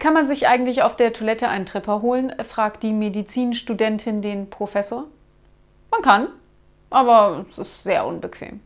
Kann man sich eigentlich auf der Toilette einen Tripper holen? fragt die Medizinstudentin den Professor. Man kann, aber es ist sehr unbequem.